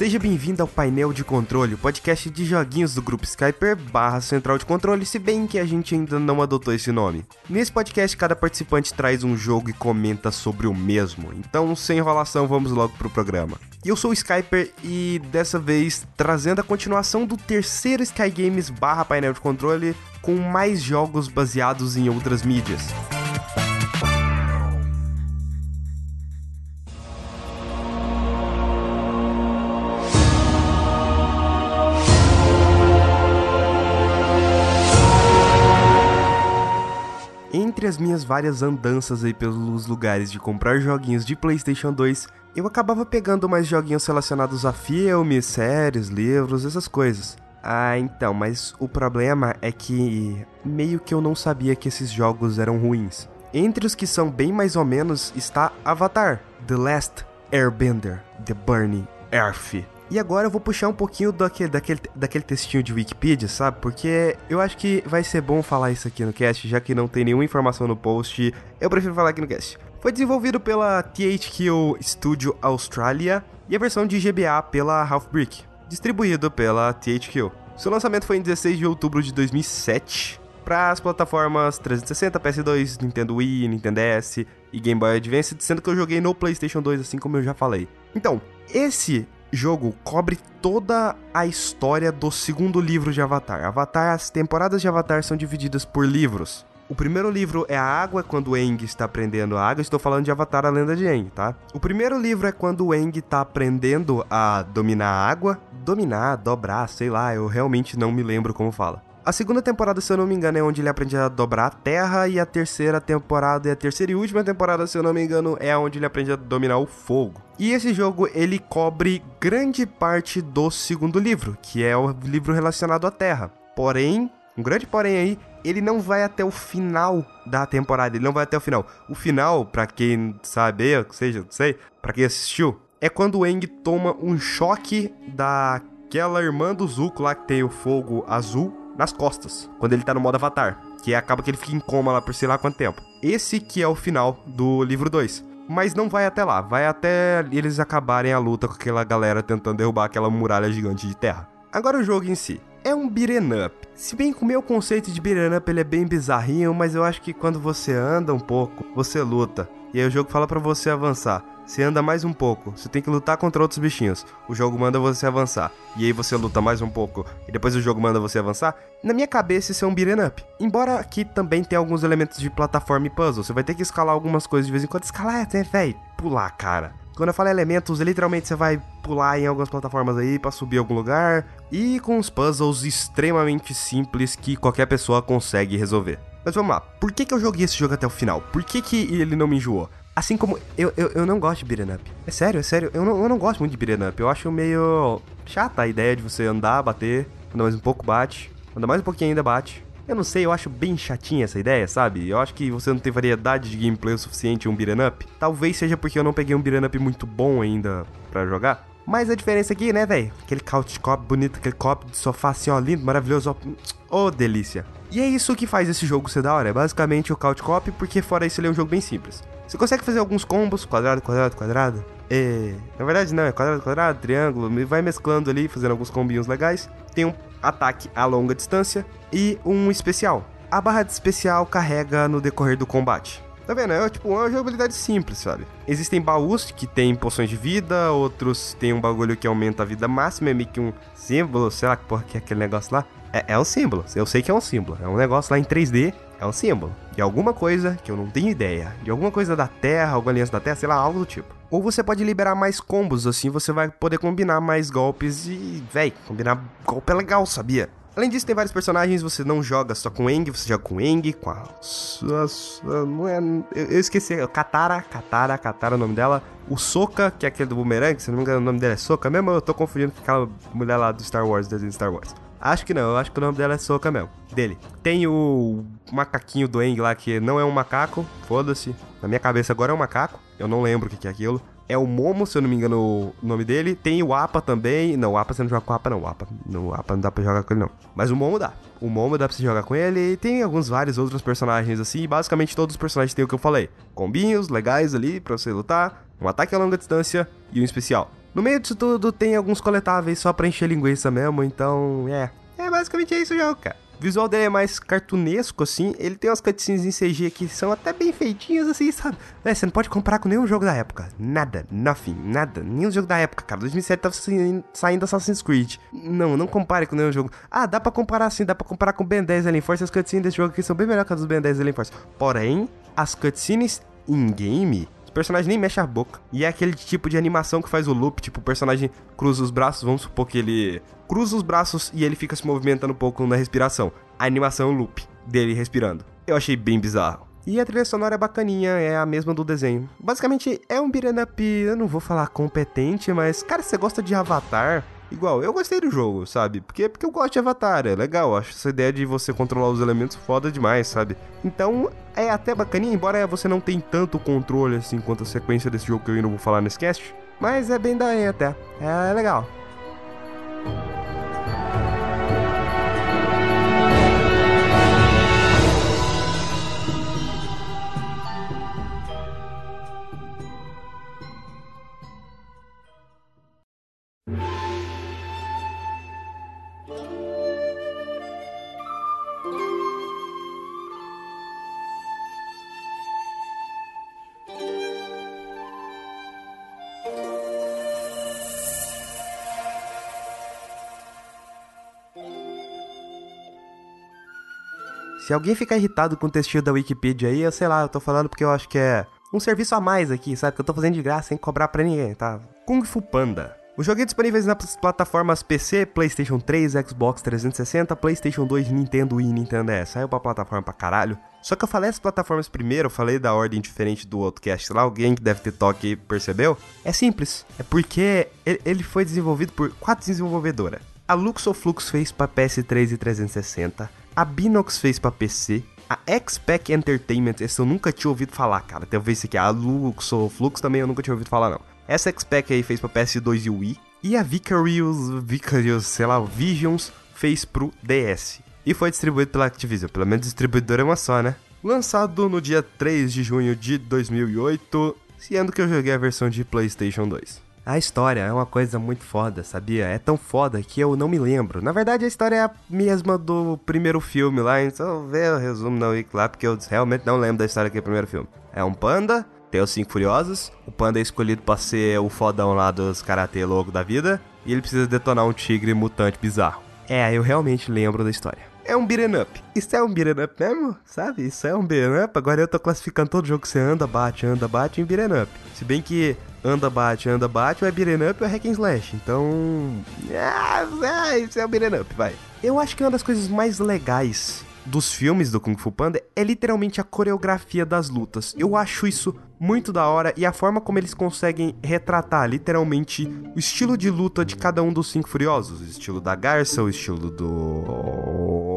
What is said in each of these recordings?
Seja bem-vindo ao Painel de Controle, podcast de joguinhos do grupo Skyper barra Central de Controle, se bem que a gente ainda não adotou esse nome. Nesse podcast, cada participante traz um jogo e comenta sobre o mesmo, então sem enrolação, vamos logo pro programa. Eu sou o Skyper e dessa vez trazendo a continuação do terceiro Sky Games barra Painel de Controle com mais jogos baseados em outras mídias. Entre as minhas várias andanças aí pelos lugares de comprar joguinhos de PlayStation 2, eu acabava pegando mais joguinhos relacionados a filmes, séries, livros, essas coisas. Ah, então, mas o problema é que meio que eu não sabia que esses jogos eram ruins. Entre os que são bem mais ou menos está Avatar, The Last Airbender, The Burning Earth. E agora eu vou puxar um pouquinho daquele, daquele, daquele textinho de Wikipedia, sabe? Porque eu acho que vai ser bom falar isso aqui no cast, já que não tem nenhuma informação no post. Eu prefiro falar aqui no cast. Foi desenvolvido pela THQ Studio Australia e a versão de GBA pela Half Brick, distribuído pela THQ. Seu lançamento foi em 16 de outubro de 2007 para as plataformas 360, PS2, Nintendo Wii, Nintendo DS e Game Boy Advance, sendo que eu joguei no PlayStation 2, assim como eu já falei. Então, esse jogo cobre toda a história do segundo livro de Avatar. Avatar, as temporadas de Avatar são divididas por livros. O primeiro livro é a água, quando o Aang está aprendendo a água. Estou falando de Avatar, a lenda de Aang, tá? O primeiro livro é quando o Aang está aprendendo a dominar a água. Dominar, dobrar, sei lá, eu realmente não me lembro como fala. A segunda temporada, se eu não me engano, é onde ele aprende a dobrar a terra, e a terceira temporada, e a terceira e última temporada, se eu não me engano, é onde ele aprende a dominar o fogo. E esse jogo, ele cobre grande parte do segundo livro, que é o livro relacionado à terra. Porém, um grande porém aí, ele não vai até o final da temporada, ele não vai até o final. O final, para quem sabe, ou seja, não sei, para quem assistiu, é quando o Eng toma um choque daquela irmã do Zuko lá que tem o fogo azul nas costas, quando ele tá no modo avatar, que acaba que ele fica em coma lá por sei lá quanto tempo. Esse que é o final do livro 2. Mas não vai até lá, vai até eles acabarem a luta com aquela galera tentando derrubar aquela muralha gigante de terra. Agora o jogo em si. É um beat'em up. Se bem que o meu conceito de beat'em up ele é bem bizarrinho, mas eu acho que quando você anda um pouco, você luta. E aí o jogo fala para você avançar. Você anda mais um pouco, você tem que lutar contra outros bichinhos. O jogo manda você avançar. E aí você luta mais um pouco, e depois o jogo manda você avançar. Na minha cabeça, isso é um beat'em up. Embora aqui também tenha alguns elementos de plataforma e puzzle. Você vai ter que escalar algumas coisas de vez em quando. Escalar é, velho, pular, cara. Quando eu falo elementos, literalmente você vai pular em algumas plataformas aí para subir algum lugar. E com uns puzzles extremamente simples que qualquer pessoa consegue resolver. Mas vamos lá, por que, que eu joguei esse jogo até o final? Por que, que ele não me enjoou? Assim como eu, eu, eu não gosto de beat'em up. É sério, é sério. Eu não, eu não gosto muito de beat'em up. Eu acho meio chata a ideia de você andar, bater, andar mais um pouco, bate. Anda mais um pouquinho ainda, bate. Eu não sei, eu acho bem chatinha essa ideia, sabe? Eu acho que você não tem variedade de gameplay o suficiente em um beat'em up. Talvez seja porque eu não peguei um beat'em up muito bom ainda para jogar. Mas a diferença aqui, né, velho? Aquele couch cop bonito, aquele copo de sofá assim, ó, lindo, maravilhoso, ó. Oh, delícia. E é isso que faz esse jogo ser da hora. É basicamente o couch cop, porque fora isso ele é um jogo bem simples. Você consegue fazer alguns combos, quadrado, quadrado, quadrado. É, na verdade não, é quadrado, quadrado, triângulo, vai mesclando ali, fazendo alguns combinhos legais. Tem um ataque a longa distância e um especial. A barra de especial carrega no decorrer do combate. Tá vendo? É tipo uma jogabilidade simples, sabe? Existem baús que tem poções de vida, outros tem um bagulho que aumenta a vida máxima, é meio que um símbolo, sei lá porra que é aquele negócio lá. É, é um símbolo, eu sei que é um símbolo, é um negócio lá em 3D, é um símbolo. De alguma coisa que eu não tenho ideia. De alguma coisa da Terra, alguma aliança da Terra, sei lá, algo do tipo. Ou você pode liberar mais combos, assim você vai poder combinar mais golpes e, véi, combinar golpe é legal, sabia? Além disso, tem vários personagens, você não joga só com Eng, você joga com Eng, com a. Não é. Eu esqueci. Katara, Katara, Katara é o nome dela. O Soka, que é aquele do Boomerang, se não me engano o nome dela é Soka mesmo, eu tô confundindo com aquela mulher lá do Star Wars, desenho Star Wars. Acho que não, eu acho que o nome dela é Soka mesmo. Dele. Tem o macaquinho do Eng lá, que não é um macaco, foda-se. Na minha cabeça agora é um macaco, eu não lembro o que é aquilo. É o Momo, se eu não me engano o nome dele. Tem o Apa também. Não, o Apa você não joga com o Apa, não. O Apa, não, o Apa não dá pra jogar com ele, não. Mas o Momo dá. O Momo dá pra você jogar com ele. E tem alguns vários outros personagens assim. Basicamente todos os personagens têm o que eu falei: combinhos legais ali pra você lutar. Um ataque a longa distância e um especial. No meio disso tudo tem alguns coletáveis só pra encher linguiça mesmo, então é. É basicamente isso o jogo, cara. O visual dele é mais cartunesco, assim. Ele tem umas cutscenes em CG que são até bem feitinhas, assim, sabe? É, você não pode comparar com nenhum jogo da época. Nada, nothing, nada. Nenhum jogo da época, cara. 2007 tava saindo Assassin's Creed. Não, não compare com nenhum jogo. Ah, dá pra comparar sim, dá pra comparar com Ben 10 Alien Force. As cutscenes desse jogo aqui são bem melhores que as dos Ben 10 Alien Force. Porém, as cutscenes in-game o personagem nem mexe a boca. E é aquele tipo de animação que faz o loop, tipo, o personagem cruza os braços, vamos supor que ele cruza os braços e ele fica se movimentando um pouco na respiração. A animação é um loop dele respirando. Eu achei bem bizarro. E a trilha sonora é bacaninha, é a mesma do desenho. Basicamente, é um beat'em up, eu não vou falar competente, mas, cara, se você gosta de Avatar, igual, eu gostei do jogo, sabe? Porque, porque eu gosto de Avatar, é legal, acho essa ideia de você controlar os elementos foda demais, sabe? Então, é até bacaninha, embora você não tenha tanto controle assim quanto a sequência desse jogo que eu ainda vou falar nesse cast, mas é bem daí até, é legal. Se alguém ficar irritado com o textinho da Wikipedia aí, eu sei lá, eu tô falando porque eu acho que é um serviço a mais aqui, sabe? Que eu tô fazendo de graça sem cobrar pra ninguém, tá? Kung Fu Panda. O jogo é disponível nas plataformas PC, PlayStation 3, Xbox 360, PlayStation 2, Nintendo e Nintendo DS. Saiu pra plataforma pra caralho. Só que eu falei as plataformas primeiro, eu falei da ordem diferente do outro cast lá, alguém que deve ter toque percebeu? É simples, é porque ele foi desenvolvido por quatro desenvolvedoras. A Luxoflux fez pra PS3 e 360, a Binox fez para PC, a X-Pac Entertainment, essa eu nunca tinha ouvido falar, cara. Talvez aqui, a Lux ou Flux também eu nunca tinha ouvido falar, não. Essa X-Pac aí fez pra PS2 e Wii. E a Vicarious, Vicarious, sei lá, Visions fez pro DS. E foi distribuído pela Activision, pelo menos distribuidora é uma só, né? Lançado no dia 3 de junho de 2008, sendo que eu joguei a versão de PlayStation 2. A história é uma coisa muito foda, sabia? É tão foda que eu não me lembro. Na verdade, a história é a mesma do primeiro filme lá, então vê o resumo na Wiki lá, porque eu realmente não lembro da história do primeiro filme. É um panda, tem os cinco furiosos, o panda é escolhido pra ser o fodão lá dos karatê louco da vida, e ele precisa detonar um tigre mutante bizarro. É, eu realmente lembro da história. É um beat'em up. Isso é um beat'em up mesmo, sabe? Isso é um beat'em up. Agora eu tô classificando todo jogo que você anda, bate, anda, bate em beat'em up. Se bem que anda, bate, anda, bate, ou é beat'em up ou é hack and slash. Então, ah, isso é o beat'em up, vai. Eu acho que uma das coisas mais legais dos filmes do Kung Fu Panda é literalmente a coreografia das lutas. Eu acho isso muito da hora e a forma como eles conseguem retratar literalmente o estilo de luta de cada um dos cinco furiosos, o estilo da garça, o estilo do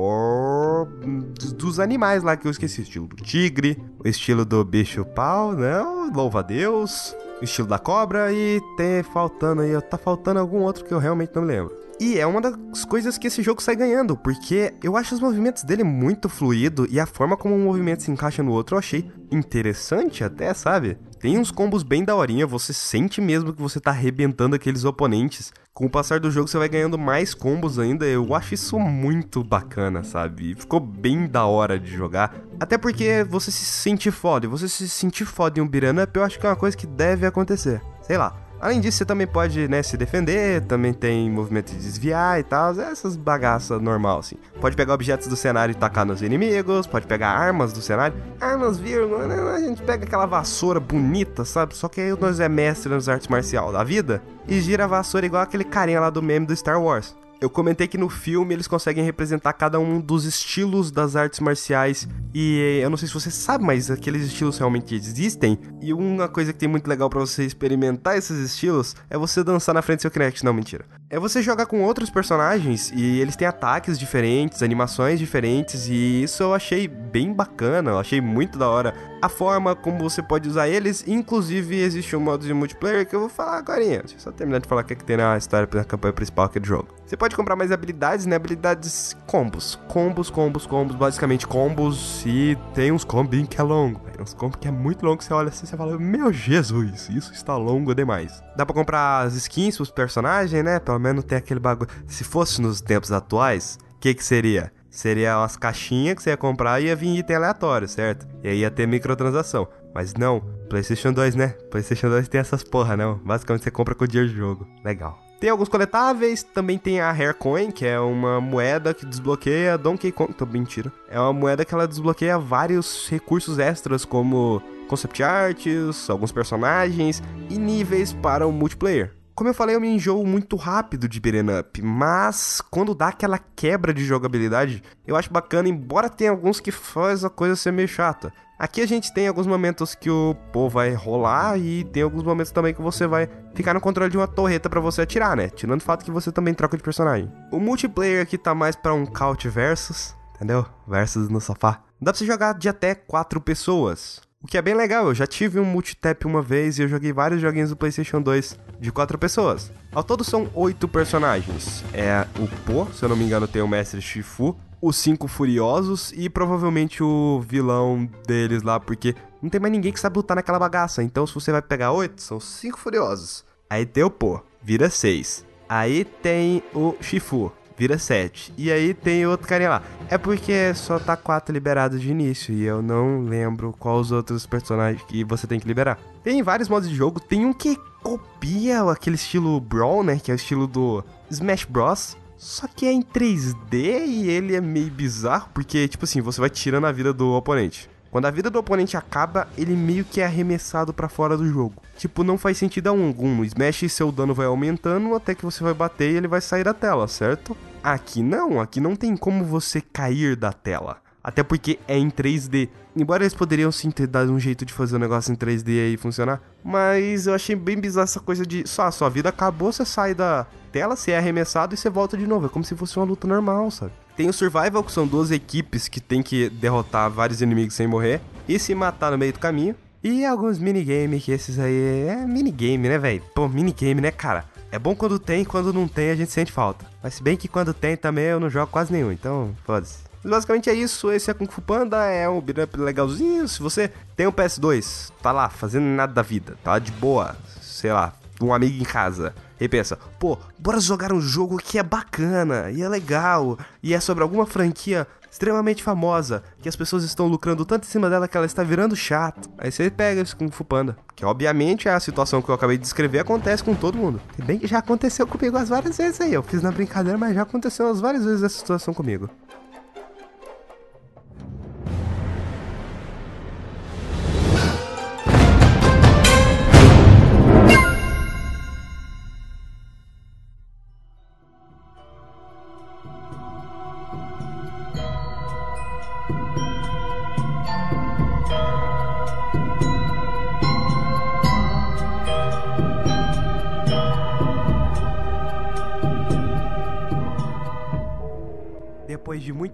dos animais lá que eu esqueci, o estilo do tigre, o estilo do bicho pau, não, louva a Deus, estilo da cobra e tem faltando aí, tá faltando algum outro que eu realmente não me lembro. E é uma das coisas que esse jogo sai ganhando, porque eu acho os movimentos dele muito fluido e a forma como um movimento se encaixa no outro eu achei interessante até, sabe? Tem uns combos bem daorinha, você sente mesmo que você tá arrebentando aqueles oponentes. Com o passar do jogo você vai ganhando mais combos ainda, eu acho isso muito bacana, sabe? Ficou bem da hora de jogar. Até porque você se sentir foda, e você se sentir foda em um beat'em up, eu acho que é uma coisa que deve acontecer. Sei lá, Além disso, você também pode, né, se defender, também tem movimento de desviar e tal, essas bagaças normal, assim. Pode pegar objetos do cenário e tacar nos inimigos, pode pegar armas do cenário. Armas, vírgula, né, a gente pega aquela vassoura bonita, sabe? Só que aí nós é mestre nas artes marcial da vida e gira a vassoura igual aquele carinha lá do meme do Star Wars. Eu comentei que no filme eles conseguem representar cada um dos estilos das artes marciais. E eu não sei se você sabe, mas aqueles estilos realmente existem. E uma coisa que tem muito legal para você experimentar esses estilos é você dançar na frente do seu Kinect. Não, mentira. É você jogar com outros personagens e eles têm ataques diferentes, animações diferentes e isso eu achei bem bacana, eu achei muito da hora a forma como você pode usar eles, inclusive existe um modo de multiplayer que eu vou falar agora. Deixa eu só terminar de falar o que, é que tem na história na campanha principal aqui do jogo. Você pode comprar mais habilidades, né? Habilidades combos. Combos, combos, combos, basicamente combos e tem uns combos que é longo, Uns combos que é muito longo, você olha assim e fala, meu Jesus, isso está longo demais. Dá pra comprar as skins pros personagens, né? Pelo menos tem aquele bagulho. Se fosse nos tempos atuais, o que que seria? Seria umas caixinhas que você ia comprar e ia vir item aleatório, certo? E aí ia ter microtransação. Mas não, PlayStation 2, né? PlayStation 2 tem essas porra, não. Basicamente você compra com o dinheiro do jogo. Legal. Tem alguns coletáveis, também tem a Haircoin, que é uma moeda que desbloqueia Donkey Kong. Tô mentira. É uma moeda que ela desbloqueia vários recursos extras, como concept arts, alguns personagens e níveis para o multiplayer. Como eu falei, eu me enjoo muito rápido de beat'em up, mas quando dá aquela quebra de jogabilidade, eu acho bacana, embora tenha alguns que faz a coisa ser meio chata. Aqui a gente tem alguns momentos que o pô vai rolar e tem alguns momentos também que você vai ficar no controle de uma torreta para você atirar, né? Tirando o fato que você também troca de personagem. O multiplayer aqui tá mais para um couch versus, entendeu? Versus no sofá. Dá pra você jogar de até quatro pessoas. O que é bem legal, eu já tive um multitap uma vez e eu joguei vários joguinhos do PlayStation 2 de quatro pessoas. Ao todo são oito personagens. É o Po, se eu não me engano, tem o Mestre Shifu, os Cinco Furiosos e provavelmente o vilão deles lá, porque não tem mais ninguém que sabe lutar naquela bagaça. Então, se você vai pegar oito, são cinco Furiosos. Aí tem o Po, vira seis. Aí tem o Shifu, vira 7. E aí tem outro carinha lá. É porque só tá 4 liberados de início e eu não lembro quais os outros personagens que você tem que liberar. Tem vários modos de jogo, tem um que copia aquele estilo Brawl, né, que é o estilo do Smash Bros. Só que é em 3D e ele é meio bizarro, porque, tipo assim, você vai tirando a vida do oponente. Quando a vida do oponente acaba, ele meio que é arremessado para fora do jogo. Tipo, não faz sentido algum. No Smash, seu dano vai aumentando até que você vai bater e ele vai sair da tela, certo? Aqui não, aqui não tem como você cair da tela. Até porque é em 3D. Embora eles poderiam sim ter dado um jeito de fazer o negócio em 3D aí funcionar. Mas eu achei bem bizarro essa coisa de só sua vida acabou, você sai da tela, você é arremessado e você volta de novo. É como se fosse uma luta normal, sabe? Tem o Survival, que são duas equipes que tem que derrotar vários inimigos sem morrer e se matar no meio do caminho. E alguns minigame, que esses aí é minigame, né, velho? Pô, minigame, né, cara? É bom quando tem, quando não tem a gente sente falta. Mas se bem que quando tem também eu não jogo quase nenhum, então foda-se. Basicamente é isso, esse é Kung Fu Panda, é um beat'em up legalzinho. Se você tem um PS2, tá lá fazendo nada da vida, tá de boa, sei lá, um amigo em casa, e pensa, pô, bora jogar um jogo que é bacana, e é legal, e é sobre alguma franquia extremamente famosa, que as pessoas estão lucrando tanto em cima dela que ela está virando chato. Aí você pega esse Kung Fu Panda, que obviamente a situação que eu acabei de descrever acontece com todo mundo. Se bem que já aconteceu comigo as várias vezes aí, eu fiz na brincadeira, mas já aconteceu as várias vezes essa situação comigo.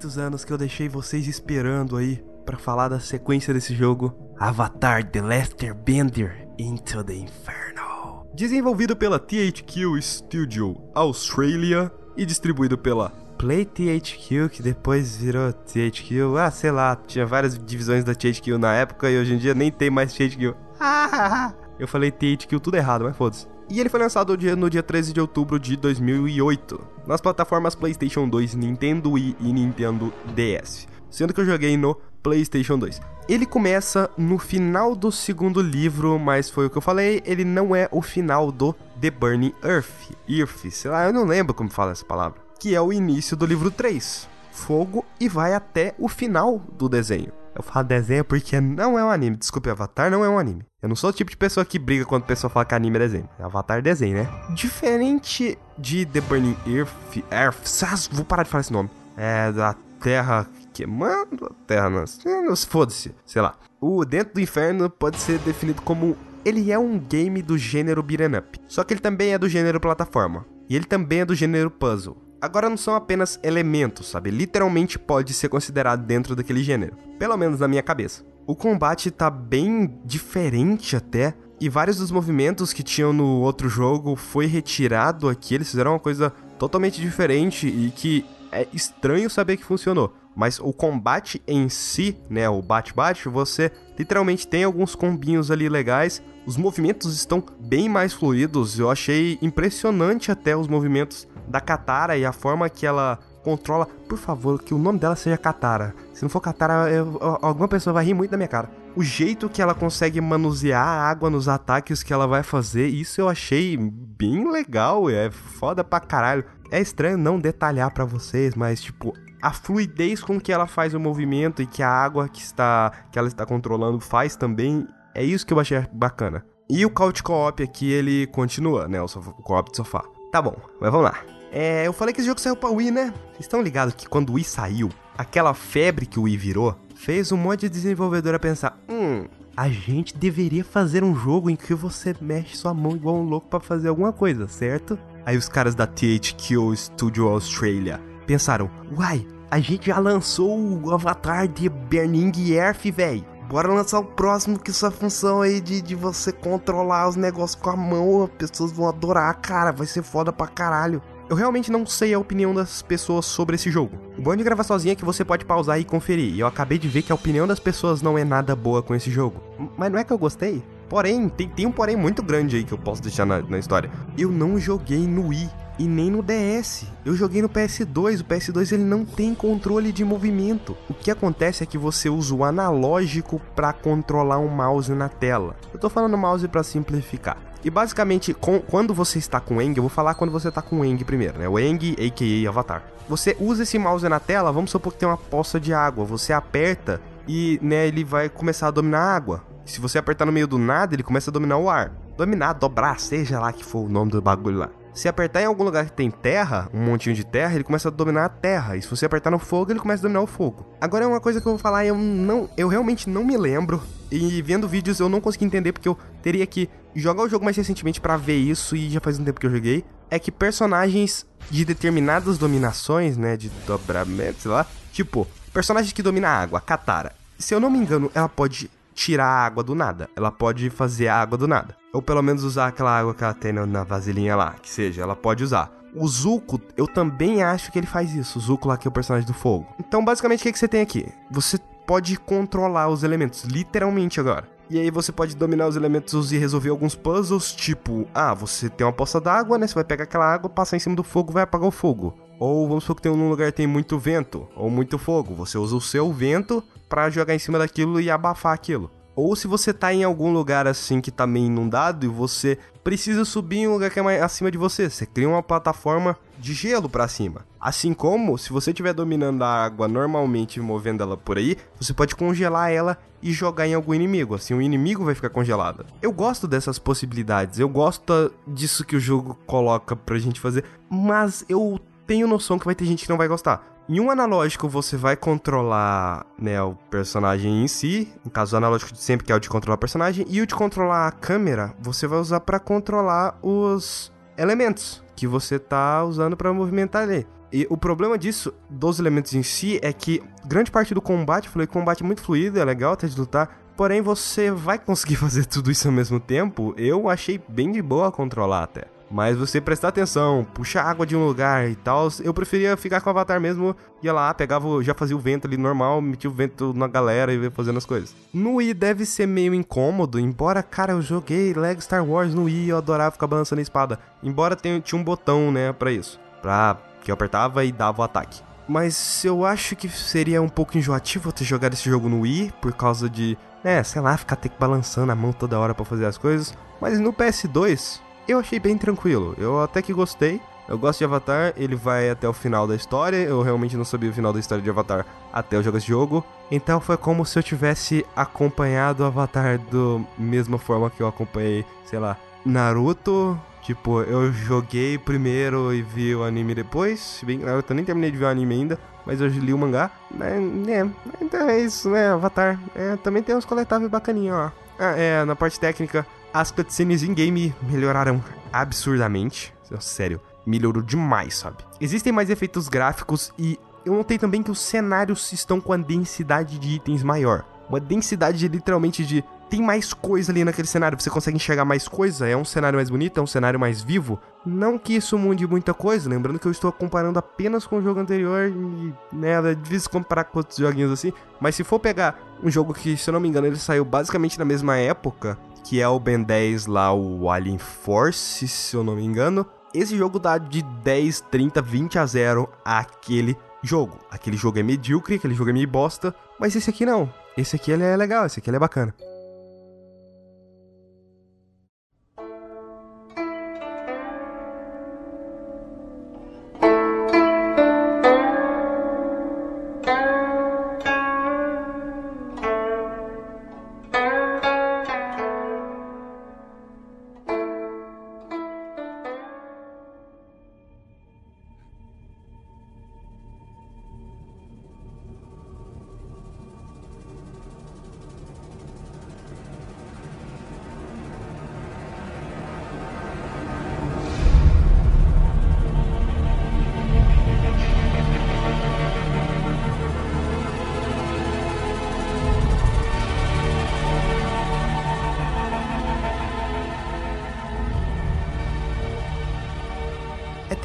Muitos anos que eu deixei vocês esperando aí para falar da sequência desse jogo, Avatar The Last Airbender Into the Inferno. Desenvolvido pela THQ Studio Australia e distribuído pela Play THQ, que depois virou THQ. Ah, sei lá, tinha várias divisões da THQ na época e hoje em dia nem tem mais THQ. Eu falei THQ tudo errado, mas foda-se. E ele foi lançado no dia 13 de outubro de 2008, nas plataformas PlayStation 2, Nintendo Wii e Nintendo DS, sendo que eu joguei no PlayStation 2. Ele começa no final do segundo livro, mas foi o que eu falei, ele não é o final do The Burning Earth, Earth, sei lá, eu não lembro como fala essa palavra, que é o início do livro 3, Fogo, e vai até o final do desenho. Eu falo desenho porque não é um anime. Desculpe, Avatar não é um anime. Eu não sou o tipo de pessoa que briga quando a pessoa fala que anime é desenho. Avatar é desenho, né? Diferente de The Burning Earth, Earth vou parar de falar esse nome. É da Terra queimando, a Terra nas... Foda-se, sei lá. O Dentro do Inferno pode ser definido como... Ele é um game do gênero beat'em up. Só que ele também é do gênero plataforma. e ele também é do gênero puzzle. Agora não são apenas elementos, sabe? Literalmente pode ser considerado dentro daquele gênero, pelo menos na minha cabeça. O combate tá bem diferente até, e vários dos movimentos que tinham no outro jogo foi retirado aqui, eles fizeram uma coisa totalmente diferente e que é estranho saber que funcionou. Mas o combate em si, né, o bate-bate, você literalmente tem alguns combinhos ali legais. Os movimentos estão bem mais fluidos. Eu achei impressionante até os movimentos da Katara e a forma que ela controla. Por favor, que o nome dela seja Katara. Se não for Katara, eu, alguma pessoa vai rir muito da minha cara. O jeito que ela consegue manusear a água nos ataques que ela vai fazer, isso eu achei bem legal. É foda pra caralho. É estranho não detalhar para vocês, mas tipo, a fluidez com que ela faz o movimento e que a água que está que ela está controlando faz também, é isso que eu achei bacana. E o couch co-op aqui, ele continua, né, o, o co-op de sofá. Tá bom, mas vamos lá. É, eu falei que esse jogo saiu pra Wii, né? Vocês estão ligados que quando o Wii saiu, aquela febre que o Wii virou, fez um monte de desenvolvedora pensar: hum, a gente deveria fazer um jogo em que você mexe sua mão igual um louco para fazer alguma coisa, certo? Aí os caras da THQ Studio Australia pensaram: uai, a gente já lançou o avatar de Burning Earth, velho. Bora lançar o próximo que essa função aí de, de você controlar os negócios com a mão, as pessoas vão adorar, cara, vai ser foda pra caralho. Eu realmente não sei a opinião das pessoas sobre esse jogo. O bom de gravar sozinho é que você pode pausar e conferir. E eu acabei de ver que a opinião das pessoas não é nada boa com esse jogo. Mas não é que eu gostei. Porém, tem, tem um porém muito grande aí que eu posso deixar na, na história. Eu não joguei no Wii e nem no DS. Eu joguei no PS2, o PS2 ele não tem controle de movimento. O que acontece é que você usa o analógico para controlar um mouse na tela. Eu tô falando mouse para simplificar. E basicamente, com, quando você está com o Eng, eu vou falar quando você está com o Eng primeiro, né? O Eng, a.k.a. Avatar. Você usa esse mouse na tela, vamos supor que tem uma poça de água. Você aperta e, né, ele vai começar a dominar a água. Se você apertar no meio do nada, ele começa a dominar o ar. Dominar, dobrar, seja lá que for o nome do bagulho lá. Se apertar em algum lugar que tem terra, um montinho de terra, ele começa a dominar a terra. E se você apertar no fogo, ele começa a dominar o fogo. Agora é uma coisa que eu vou falar, eu não, eu realmente não me lembro. E vendo vídeos eu não consegui entender porque eu teria que jogar o jogo mais recentemente para ver isso e já faz um tempo que eu joguei. É que personagens de determinadas dominações, né, de dobramento, sei lá, tipo, personagem que domina a água, Katara. Se eu não me engano, ela pode tirar a água do nada. Ela pode fazer a água do nada. Ou pelo menos usar aquela água que ela tem na vasilhinha lá, que seja, ela pode usar. O Zuko, eu também acho que ele faz isso. O Zuko lá que é o personagem do fogo. Então, basicamente, o que, que você tem aqui? Você pode controlar os elementos, literalmente agora. E aí você pode dominar os elementos e resolver alguns puzzles, tipo, ah, você tem uma poça d'água, né? Você vai pegar aquela água, passar em cima do fogo, vai apagar o fogo. Ou vamos supor que tem um lugar que tem muito vento ou muito fogo. Você usa o seu vento para jogar em cima daquilo e abafar aquilo. Ou se você tá em algum lugar assim que tá meio inundado e você precisa subir em um lugar que é mais acima de você, você cria uma plataforma de gelo para cima. Assim como se você estiver dominando a água normalmente movendo ela por aí, você pode congelar ela e jogar em algum inimigo, assim o inimigo vai ficar congelado. Eu gosto dessas possibilidades, eu gosto disso que o jogo coloca pra gente fazer, mas eu tenho noção que vai ter gente que não vai gostar. Em um analógico você vai controlar né, o personagem em si, no caso o analógico de sempre que é o de controlar o personagem, e o de controlar a câmera você vai usar para controlar os elementos que você tá usando para movimentar ali. E o problema disso, dos elementos em si, é que grande parte do combate, falei, combate é muito fluido, é legal até de lutar, porém você vai conseguir fazer tudo isso ao mesmo tempo. Eu achei bem de boa controlar até. Mas você prestar atenção, puxar água de um lugar e tal, eu preferia ficar com o avatar mesmo, ia lá, pegava, já fazia o vento ali normal, metia o vento na galera e ia fazendo as coisas. No Wii deve ser meio incômodo, embora, cara, eu joguei Lego Star Wars no Wii, eu adorava ficar balançando a espada. Embora tenha, tinha um botão, né, pra isso, pra que eu apertava e dava o ataque. Mas eu acho que seria um pouco enjoativo ter jogado esse jogo no Wii, por causa de, né, sei lá, ficar ter que balançando a mão toda hora para fazer as coisas. Mas no PS2, eu achei bem tranquilo. Eu até que gostei. Eu gosto de Avatar, ele vai até o final da história. Eu realmente não sabia o final da história de Avatar até eu jogar esse jogo. Então foi como se eu tivesse acompanhado o Avatar da mesma forma que eu acompanhei, sei lá, Naruto. Tipo, eu joguei primeiro e vi o anime depois. Se bem que Naruto eu nem terminei de ver o anime ainda, mas eu li o mangá. É, é então é isso, né? Avatar. É, também tem uns coletáveis bacaninhos, ó. Ah, é, na parte técnica, as cutscenes in-game melhoraram absurdamente. Sério, melhorou demais, sabe? Existem mais efeitos gráficos e eu notei também que os cenários estão com a densidade de itens maior. Uma densidade de, literalmente de tem mais coisa ali naquele cenário, você consegue enxergar mais coisa, é um cenário mais bonito, é um cenário mais vivo. Não que isso mude muita coisa, lembrando que eu estou comparando apenas com o jogo anterior e, né, é difícil comparar com outros joguinhos assim, mas se for pegar um jogo que, se eu não me engano, ele saiu basicamente na mesma época, que é o Ben 10 lá, o Alien Force, se eu não me engano, esse jogo dá de 10, 30, 20 a 0 àquele jogo. Aquele jogo é medíocre, aquele jogo é meio bosta, mas esse aqui não. Esse aqui ele é legal, esse aqui ele é bacana.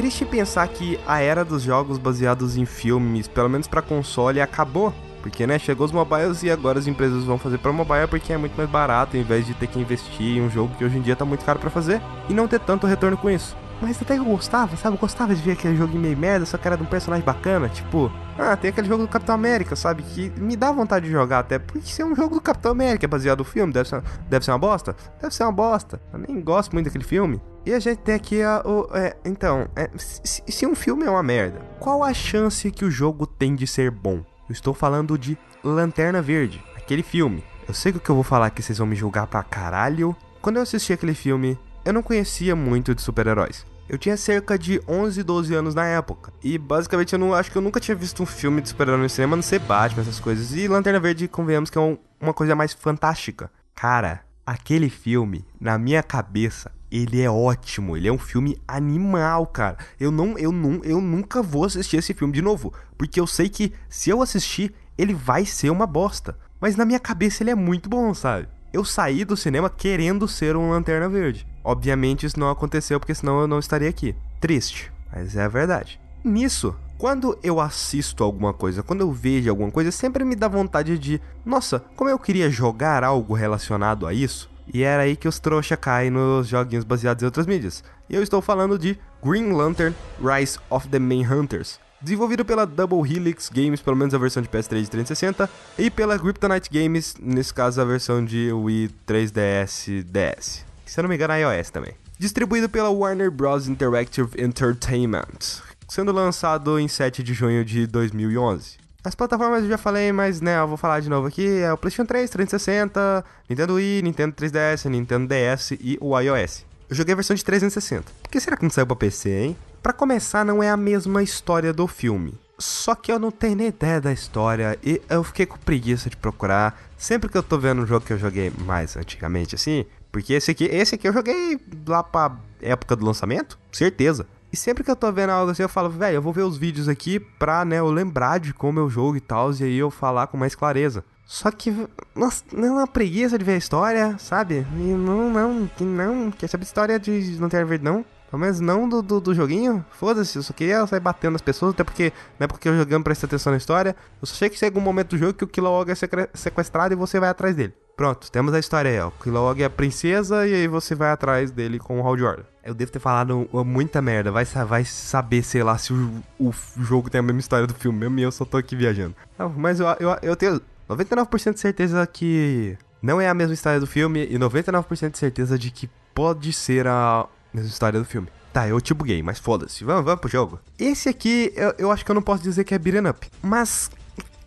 Triste pensar que a era dos jogos baseados em filmes, pelo menos para console, acabou. Porque, né, chegou os mobiles e agora as empresas vão fazer para mobile porque é muito mais barato, em vez de ter que investir em um jogo que hoje em dia tá muito caro para fazer e não ter tanto retorno com isso. Mas até eu gostava, sabe? Eu gostava de ver aquele jogo meio merda, só que era de um personagem bacana, tipo, ah, tem aquele jogo do Capitão América, sabe? Que me dá vontade de jogar até, porque se é um jogo do Capitão América baseado no filme, deve ser, deve ser uma bosta? Deve ser uma bosta. Eu nem gosto muito daquele filme. E a gente tem aqui a, o. É, então, é, se, se um filme é uma merda, qual a chance que o jogo tem de ser bom? Eu estou falando de Lanterna Verde, aquele filme. Eu sei que o que eu vou falar aqui vocês vão me julgar pra caralho. Quando eu assisti aquele filme, eu não conhecia muito de super-heróis. Eu tinha cerca de 11, 12 anos na época. E basicamente eu não acho que eu nunca tinha visto um filme de super-herói no cinema, não ser Batman, essas coisas. E Lanterna Verde, convenhamos que é um, uma coisa mais fantástica. Cara, aquele filme, na minha cabeça, ele é ótimo, ele é um filme animal, cara. Eu não, eu não, eu nunca vou assistir esse filme de novo, porque eu sei que se eu assistir, ele vai ser uma bosta. Mas na minha cabeça ele é muito bom, sabe? Eu saí do cinema querendo ser um Lanterna Verde. Obviamente isso não aconteceu porque senão eu não estaria aqui. Triste, mas é a verdade. Nisso, quando eu assisto alguma coisa, quando eu vejo alguma coisa, sempre me dá vontade de, nossa, como eu queria jogar algo relacionado a isso. E era aí que os trouxa caem nos joguinhos baseados em outras mídias. E eu estou falando de Green Lantern Rise of the Manhunters. Desenvolvido pela Double Helix Games, pelo menos a versão de PS3 de 360, e pela Kryptonite Games, nesse caso a versão de Wii 3DS DS. Se eu não me engano, a iOS também. Distribuído pela Warner Bros. Interactive Entertainment, sendo lançado em 7 de junho de 2011. As plataformas eu já falei, mas né, eu vou falar de novo aqui. É o PlayStation 3, 360, Nintendo Wii, Nintendo 3DS, Nintendo DS e o iOS. Eu joguei a versão de 360. Por que será que não saiu pra PC, hein? Pra começar, não é a mesma história do filme. Só que eu não tenho nem ideia da história e eu fiquei com preguiça de procurar. Sempre que eu tô vendo um jogo que eu joguei mais antigamente, assim, porque esse aqui, esse aqui eu joguei lá pra época do lançamento, certeza. E sempre que eu tô vendo algo assim, eu falo, velho, eu vou ver os vídeos aqui pra, né, eu lembrar de como eu jogo e tal, e aí eu falar com mais clareza. Só que, nossa, não é uma preguiça de ver a história, sabe? E não, não, não, quer saber história de Lanterna Verde, não. Pelo menos não do, do, do joguinho. Foda-se, eu só queria sair batendo nas pessoas, até porque não é porque eu jogando presta atenção na história. Eu só sei que chega um momento do jogo que o Kilowog é sequestrado e você vai atrás dele. Pronto, temos a história aí, ó. O Kilowog é a princesa e aí você vai atrás dele com o Hal Jordan. Eu devo ter falado muita merda. Vai, vai saber, sei lá, se o, o jogo tem a mesma história do filme mesmo e eu só tô aqui viajando. Não, mas eu, eu, eu tenho 99% de certeza que não é a mesma história do filme e 99% de certeza de que pode ser a mesma história do filme. Tá, eu te buguei, mas foda-se. Vamos, vamos pro jogo. Esse aqui, eu, eu acho que eu não posso dizer que é beat'em up. Mas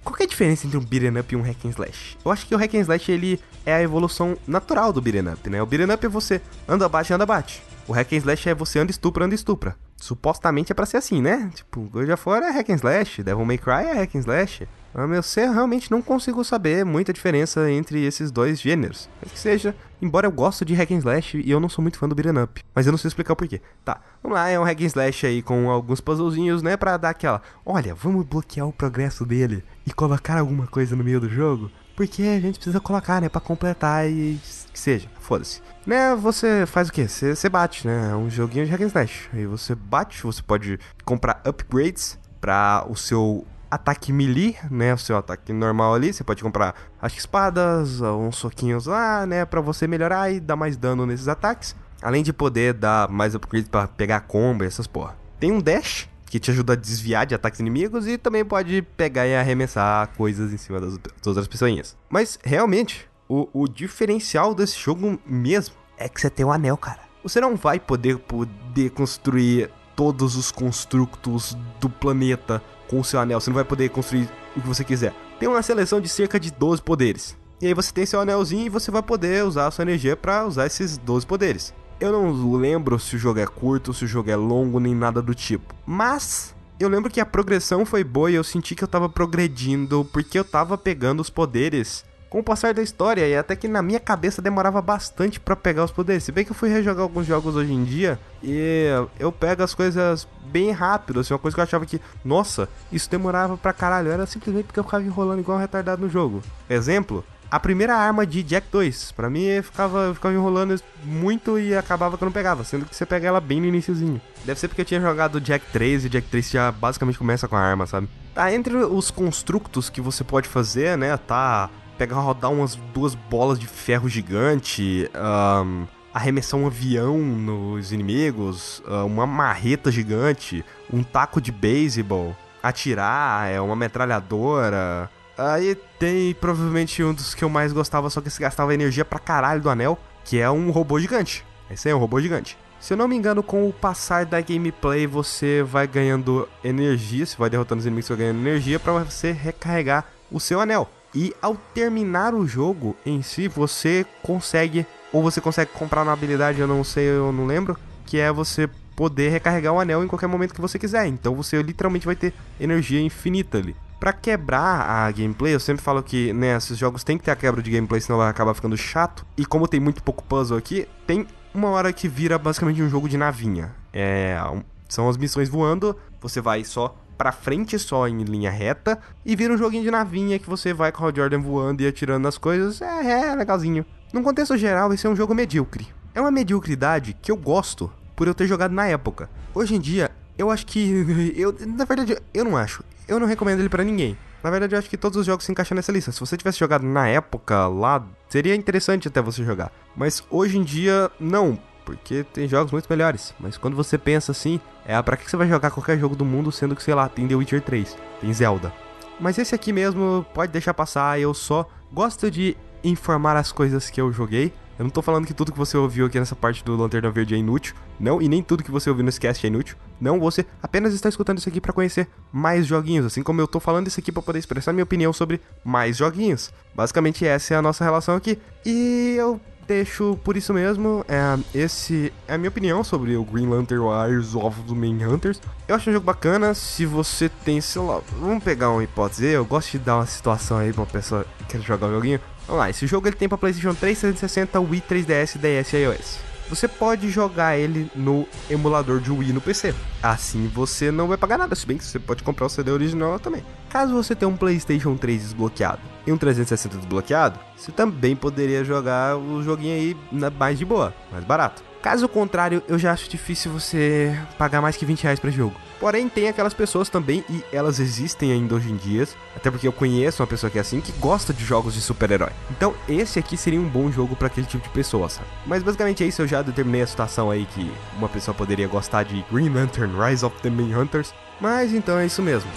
qual é a diferença entre um beat'em up e um hack and slash? Eu acho que o hack and slash ele é a evolução natural do beat'em up, né? O beat'em up é você anda, bate, anda, bate. O hack and slash é você anda, estupra, anda, estupra. Supostamente é pra ser assim, né? Tipo, God of War é hack and slash, Devil May Cry é hack and slash. A meu ser, realmente não consigo saber muita diferença entre esses dois gêneros. Mas que seja, embora eu gosto de hack and slash e eu não sou muito fã do beat'em up. Mas eu não sei explicar o porquê. Tá, vamos lá, é um hack and slash aí com alguns puzzlezinhos, né, pra dar aquela... Olha, vamos bloquear o progresso dele e colocar alguma coisa no meio do jogo? Porque a gente precisa colocar, né, pra completar e que seja, foda-se. Né, você faz o quê? Você bate, né? É um joguinho de hack and slash. Aí você bate, você pode comprar upgrades para o seu ataque melee, né? O seu ataque normal ali. Você pode comprar, acho que espadas, uns soquinhos lá, né? Pra você melhorar e dar mais dano nesses ataques. Além de poder dar mais upgrades para pegar combo e essas porra. Tem um dash, que te ajuda a desviar de ataques inimigos e também pode pegar e arremessar coisas em cima das, das outras pessoinhas. Mas realmente, o, o diferencial desse jogo mesmo é que você tem o um anel, cara. Você não vai poder poder construir todos os construtos do planeta com o seu anel. Você não vai poder construir o que você quiser. Tem uma seleção de cerca de 12 poderes. E aí você tem seu anelzinho e você vai poder usar a sua energia para usar esses 12 poderes. Eu não lembro se o jogo é curto, se o jogo é longo, nem nada do tipo. Mas eu lembro que a progressão foi boa e eu senti que eu tava progredindo porque eu tava pegando os poderes com o passar da história e até que na minha cabeça demorava bastante para pegar os poderes. Se bem que eu fui rejogar alguns jogos hoje em dia e eu pego as coisas bem rápido, assim, uma coisa que eu achava que, nossa, isso demorava pra caralho, era simplesmente porque eu ficava enrolando igual um retardado no jogo. Exemplo, a primeira arma de Jack 2, pra mim eu ficava, eu ficava enrolando muito e acabava que eu não pegava, sendo que você pega ela bem no iníciozinho. Deve ser porque eu tinha jogado Jack 3 e Jack 3 já basicamente começa com a arma, sabe? Tá, entre os construtos que você pode fazer, né, tá pegar rodar umas duas bolas de ferro gigante, um, arremessar um avião nos inimigos, uma marreta gigante, um taco de beisebol, atirar, é uma metralhadora. Aí tem provavelmente um dos que eu mais gostava, só que se gastava energia pra caralho do anel, que é um robô gigante. Esse é um robô gigante. Se eu não me engano, com o passar da gameplay, você vai ganhando energia, você vai derrotando os inimigos, você vai ganhando energia para você recarregar o seu anel. E ao terminar o jogo em si, você consegue, ou você consegue comprar uma habilidade, eu não sei, eu não lembro, que é você poder recarregar o anel em qualquer momento que você quiser. Então você literalmente vai ter energia infinita ali. Para quebrar a gameplay, eu sempre falo que né, esses jogos tem que ter a quebra de gameplay, senão vai acabar ficando chato. E como tem muito pouco puzzle aqui, tem uma hora que vira basicamente um jogo de navinha. É, são as missões voando, você vai só para frente só em linha reta e vira um joguinho de navinha que você vai com o Jordan voando e atirando nas coisas. É, é legalzinho. Num contexto geral, esse é um jogo medíocre. É uma mediocridade que eu gosto por eu ter jogado na época. Hoje em dia, eu acho que eu na verdade eu não acho. Eu não recomendo ele para ninguém. Na verdade, eu acho que todos os jogos se encaixam nessa lista. Se você tivesse jogado na época lá, seria interessante até você jogar. Mas hoje em dia, não, porque tem jogos muito melhores. Mas quando você pensa assim, é pra que você vai jogar qualquer jogo do mundo, sendo que, sei lá, tem The Witcher 3, tem Zelda. Mas esse aqui mesmo pode deixar passar, eu só gosto de informar as coisas que eu joguei. Eu não tô falando que tudo que você ouviu aqui nessa parte do Lanterna Verde é inútil. Não, e nem tudo que você ouviu nesse cast é inútil. Não, você apenas está escutando isso aqui para conhecer mais joguinhos, assim como eu tô falando isso aqui para poder expressar minha opinião sobre mais joguinhos. Basicamente essa é a nossa relação aqui. E eu deixo por isso mesmo. É, esse é a minha opinião sobre o Green Lantern Wires of the Main Hunters. Eu acho um jogo bacana. Se você tem, sei lá, vamos pegar uma hipótese. Eu gosto de dar uma situação aí pra uma pessoa que quer jogar o joguinho. Vamos lá, esse jogo ele tem pra PlayStation 3, 360, Wii, 3DS, DS e iOS você pode jogar ele no emulador de Wii no PC. Assim você não vai pagar nada, se bem que você pode comprar o CD original também. Caso você tenha um PlayStation 3 desbloqueado e um 360 desbloqueado, você também poderia jogar o joguinho aí mais de boa, mais barato. Caso contrário, eu já acho difícil você pagar mais que 20 reais pra jogo. Porém, tem aquelas pessoas também, e elas existem ainda hoje em dia, até porque eu conheço uma pessoa que é assim, que gosta de jogos de super-herói. Então, esse aqui seria um bom jogo para aquele tipo de pessoa, sabe? Mas basicamente é isso, eu já determinei a situação aí que uma pessoa poderia gostar de Green Lantern Rise of the Main Hunters. Mas então é isso mesmo.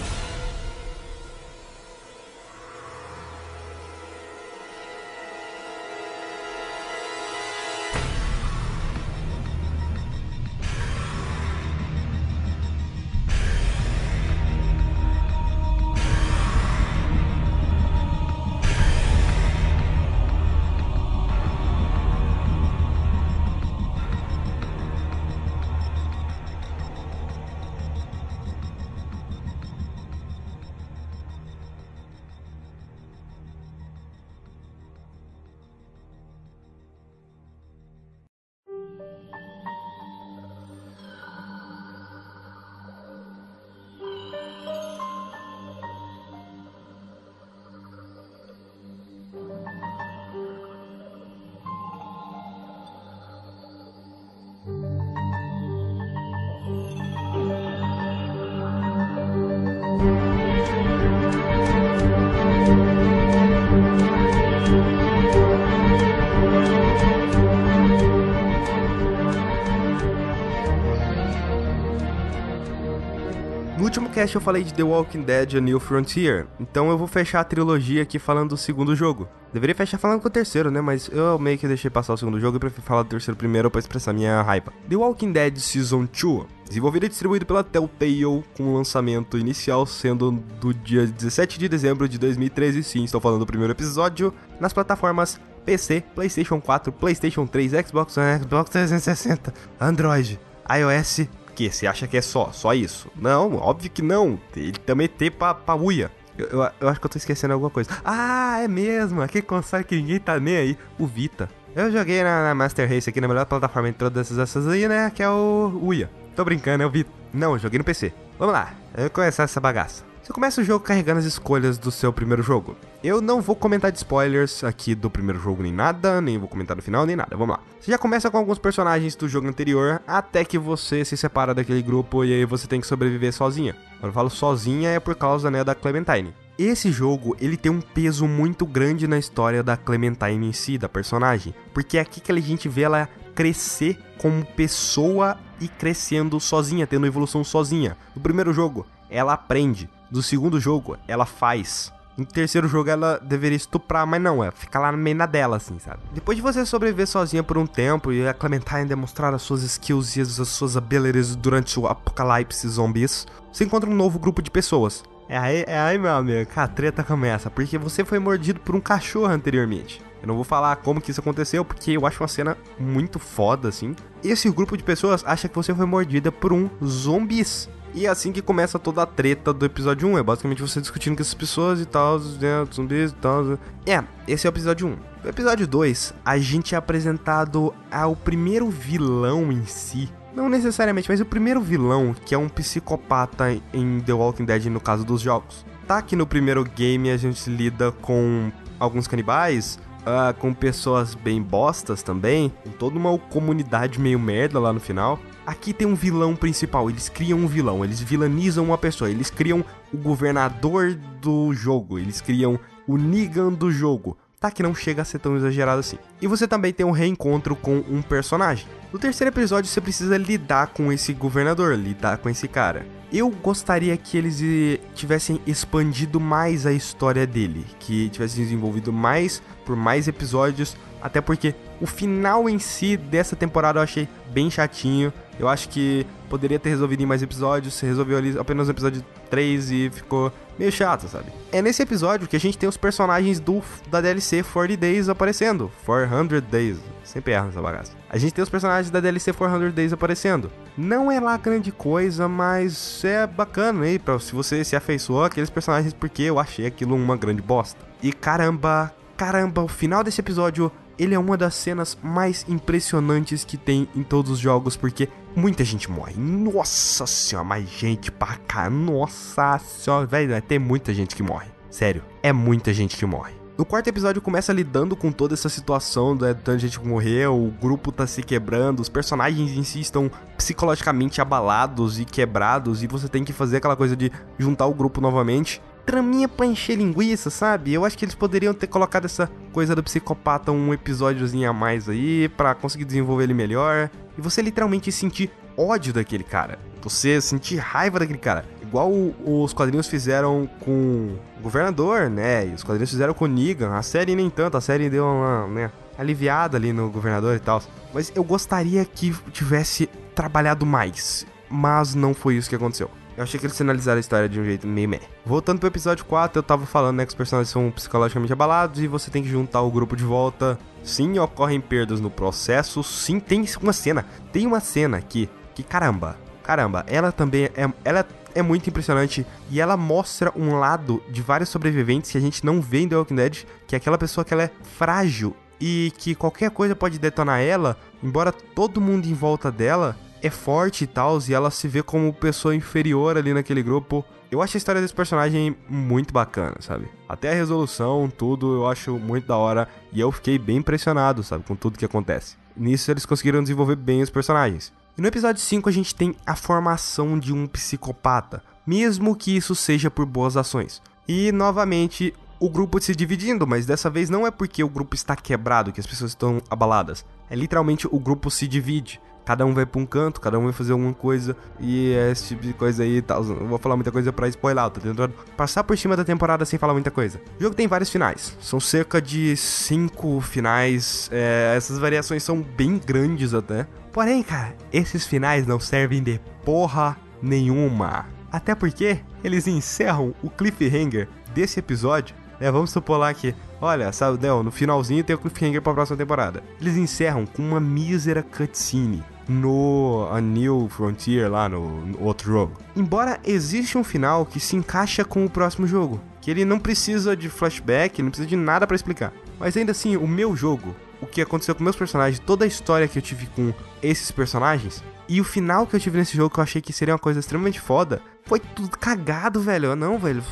Último cast eu falei de The Walking Dead A New Frontier, então eu vou fechar a trilogia aqui falando do segundo jogo. Deveria fechar falando com o terceiro, né? Mas eu meio que deixei passar o segundo jogo e prefiro falar do terceiro primeiro para expressar minha raiva. The Walking Dead Season 2, desenvolvido e distribuído pela Telltale, com lançamento inicial sendo do dia 17 de dezembro de 2013. Sim, estou falando do primeiro episódio, nas plataformas PC, PlayStation 4, PlayStation 3, Xbox One, Xbox 360, Android, iOS. Que você acha que é só, só isso? Não, óbvio que não. Ele também tem pra, pra uia. Eu, eu, eu, acho que eu tô esquecendo alguma coisa. Ah, é mesmo. Aquele console que ninguém tá nem aí. O Vita. Eu joguei na, na Master Race aqui na melhor plataforma de todas essas aí, né? Que é o Uia. Tô brincando, é o Vita. Não, eu joguei no PC. Vamos lá. Eu vou começar essa bagaça. Você começa o jogo carregando as escolhas do seu primeiro jogo. Eu não vou comentar de spoilers aqui do primeiro jogo nem nada, nem vou comentar do final nem nada. Vamos lá. Você já começa com alguns personagens do jogo anterior, até que você se separa daquele grupo e aí você tem que sobreviver sozinha. Quando eu falo sozinha é por causa né, da Clementine. Esse jogo, ele tem um peso muito grande na história da Clementine em si, da personagem, porque é aqui que a gente vê ela crescer como pessoa e crescendo sozinha, tendo evolução sozinha. No primeiro jogo, ela aprende. No segundo jogo, ela faz. No terceiro jogo, ela deveria estuprar, mas não, ela fica lá no meio na dela, assim, sabe? Depois de você sobreviver sozinha por um tempo e a Clementine demonstrar as suas skills e as suas abilities durante o apocalipse zumbis, você encontra um novo grupo de pessoas. É aí, é aí, meu amigo, que a treta começa, porque você foi mordido por um cachorro anteriormente. Eu não vou falar como que isso aconteceu, porque eu acho uma cena muito foda, assim. Esse grupo de pessoas acha que você foi mordida por um zumbis. E é assim que começa toda a treta do episódio 1. É basicamente você discutindo com essas pessoas e tal, né, zumbis e tal. É, esse é o episódio 1. No episódio 2, a gente é apresentado ao primeiro vilão em si. Não necessariamente, mas o primeiro vilão, que é um psicopata em The Walking Dead no caso dos jogos. Tá que no primeiro game a gente lida com alguns canibais, uh, com pessoas bem bostas também, com toda uma comunidade meio merda lá no final. Aqui tem um vilão principal, eles criam um vilão, eles vilanizam uma pessoa, eles criam o governador do jogo, eles criam o Negan do jogo. Tá que não chega a ser tão exagerado assim. E você também tem um reencontro com um personagem. No terceiro episódio você precisa lidar com esse governador, lidar com esse cara. Eu gostaria que eles eh, tivessem expandido mais a história dele, que tivessem desenvolvido mais por mais episódios, até porque o final em si dessa temporada eu achei bem chatinho. Eu acho que poderia ter resolvido em mais episódios, resolveu ali apenas no episódio 3 e ficou meio chato, sabe? É nesse episódio que a gente tem os personagens do da DLC 40 Days aparecendo. 400 Days. Sempre erro nessa bagaça. A gente tem os personagens da DLC 400 Days aparecendo. Não é lá grande coisa, mas é bacana aí, pra, se você se afeiçoou aqueles personagens, porque eu achei aquilo uma grande bosta. E caramba, caramba, o final desse episódio ele é uma das cenas mais impressionantes que tem em todos os jogos, porque muita gente morre. Nossa senhora, mais gente pra cá. Nossa senhora, velho, vai ter muita gente que morre. Sério, é muita gente que morre. No quarto episódio começa lidando com toda essa situação da tanta gente que morreu, o grupo tá se quebrando, os personagens em si estão psicologicamente abalados e quebrados, e você tem que fazer aquela coisa de juntar o grupo novamente traminha pra encher linguiça, sabe? Eu acho que eles poderiam ter colocado essa coisa do psicopata um episódiozinho a mais aí, para conseguir desenvolver ele melhor. E você literalmente sentir ódio daquele cara. Você sentir raiva daquele cara. Igual os quadrinhos fizeram com o governador, né? E os quadrinhos fizeram com o Negan. A série nem tanto, a série deu uma, né, aliviada ali no governador e tal. Mas eu gostaria que tivesse trabalhado mais. Mas não foi isso que aconteceu. Eu achei que eles sinalizaram a história de um jeito meio meh. Voltando pro episódio 4, eu tava falando, né, que os personagens são psicologicamente abalados e você tem que juntar o grupo de volta. Sim, ocorrem perdas no processo. Sim, tem uma cena. Tem uma cena aqui que, caramba, caramba, ela também é. Ela é muito impressionante e ela mostra um lado de vários sobreviventes que a gente não vê em The Walking Dead, que é aquela pessoa que ela é frágil e que qualquer coisa pode detonar ela, embora todo mundo em volta dela é forte e tal, e ela se vê como pessoa inferior ali naquele grupo. Eu acho a história desse personagem muito bacana, sabe? Até a resolução, tudo, eu acho muito da hora. E eu fiquei bem impressionado, sabe, com tudo que acontece. Nisso eles conseguiram desenvolver bem os personagens. E no episódio 5 a gente tem a formação de um psicopata, mesmo que isso seja por boas ações. E novamente o grupo se dividindo, mas dessa vez não é porque o grupo está quebrado que as pessoas estão abaladas. É literalmente o grupo se divide. Cada um vai pra um canto, cada um vai fazer alguma coisa, e é esse tipo de coisa aí e tal. Não vou falar muita coisa pra spoiler, tô tentando passar por cima da temporada sem falar muita coisa. O jogo tem vários finais, são cerca de cinco finais, é, essas variações são bem grandes até. Porém, cara, esses finais não servem de porra nenhuma. Até porque eles encerram o cliffhanger desse episódio. É, vamos supor lá que Olha, sabe, não, no finalzinho tem o cliffhanger pra próxima temporada. Eles encerram com uma mísera cutscene no A New Frontier lá no, no, outro jogo. Embora exista um final que se encaixa com o próximo jogo, que ele não precisa de flashback, não precisa de nada para explicar. Mas ainda assim, o meu jogo, o que aconteceu com meus personagens, toda a história que eu tive com esses personagens e o final que eu tive nesse jogo que eu achei que seria uma coisa extremamente foda, foi tudo cagado, velho. Não, velho.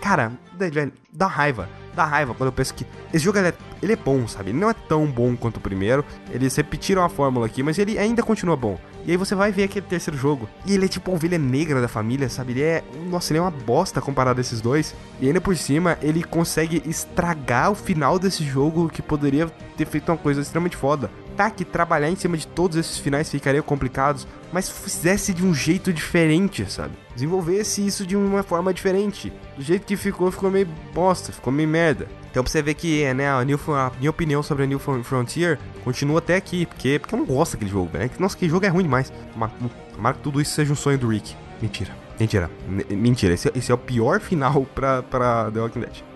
Cara, velho, dá raiva dá raiva quando eu penso que esse jogo ele é, ele é bom, sabe? Ele não é tão bom quanto o primeiro. Eles repetiram a fórmula aqui, mas ele ainda continua bom. E aí você vai ver aquele terceiro jogo. E ele é tipo a ovelha negra da família, sabe? Ele é. Nossa, ele é uma bosta comparado a esses dois. E ainda por cima, ele consegue estragar o final desse jogo que poderia ter feito uma coisa extremamente foda. Que trabalhar em cima de todos esses finais ficaria complicados, mas fizesse de um jeito diferente, sabe? Desenvolvesse isso de uma forma diferente. Do jeito que ficou, ficou meio bosta, ficou meio merda. Então pra você ver que, né, a, New, a minha opinião sobre a New Frontier continua até aqui, porque, porque eu não gosto daquele jogo, né? Nossa, aquele jogo é ruim demais. Tomara que tudo isso seja um sonho do Rick. Mentira. Mentira. Mentira. Esse, esse é o pior final pra, pra The Walking Dead.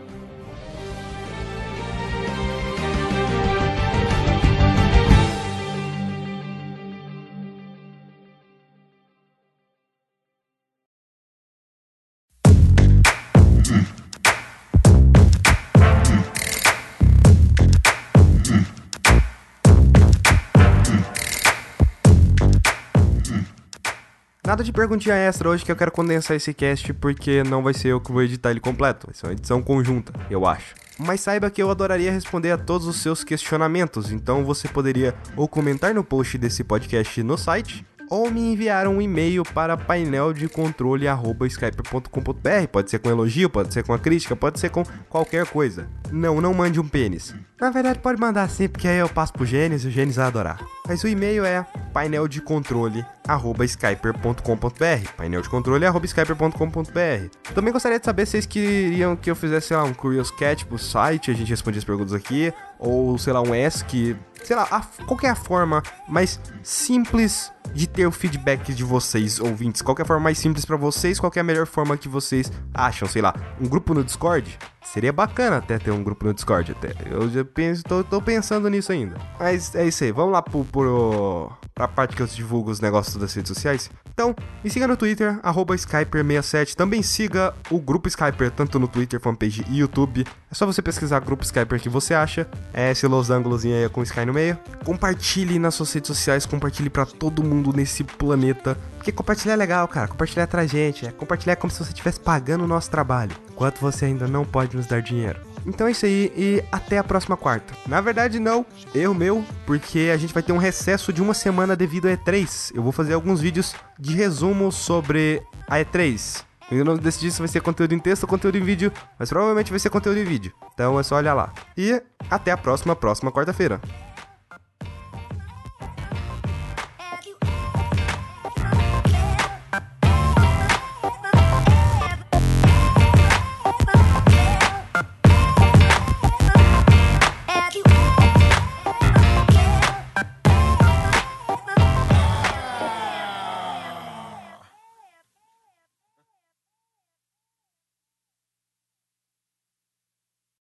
Nada de perguntinha extra hoje que eu quero condensar esse cast porque não vai ser eu que vou editar ele completo, vai ser uma edição conjunta, eu acho. Mas saiba que eu adoraria responder a todos os seus questionamentos, então você poderia ou comentar no post desse podcast no site, ou me enviar um e-mail para paineldecontrole@skype.com.br. Pode ser com elogio, pode ser com a crítica, pode ser com qualquer coisa. Não, não mande um pênis. Na verdade, pode mandar sim, porque aí eu passo pro Gênesis e o Gênesis vai adorar. Mas o e-mail é paineldecontrole@skyper.com.br. paineldecontrole@skyper.com.br. Também gostaria de saber se vocês queriam que eu fizesse, sei lá, um Curious Cat pro site, a gente respondia as perguntas aqui, ou sei lá, um ESC, sei lá, a, qual a forma mais simples de ter o feedback de vocês, ouvintes. Qual é a forma mais simples para vocês? Qual é a melhor forma que vocês acham? Sei lá, um grupo no Discord? Seria bacana até ter um grupo no Discord até. Eu já penso, tô, tô pensando nisso ainda. Mas é isso aí, vamos lá pro, pro, pra parte que eu divulgo os negócios das redes sociais. Então, me siga no Twitter, Skyper67. Também siga o Grupo Skyper, tanto no Twitter, fanpage e YouTube. É só você pesquisar Grupo Skyper que você acha. É esse losangulos aí com Sky no meio. Compartilhe nas suas redes sociais, compartilhe para todo mundo nesse planeta. Porque compartilhar é legal, cara. Compartilhar traz gente. É compartilhar como se você estivesse pagando o nosso trabalho. Enquanto você ainda não pode nos dar dinheiro. Então é isso aí e até a próxima quarta. Na verdade, não, erro meu, porque a gente vai ter um recesso de uma semana devido a E3. Eu vou fazer alguns vídeos de resumo sobre a E3. Eu não decidi se vai ser conteúdo em texto ou conteúdo em vídeo, mas provavelmente vai ser conteúdo em vídeo. Então é só olhar lá. E até a próxima, próxima quarta-feira.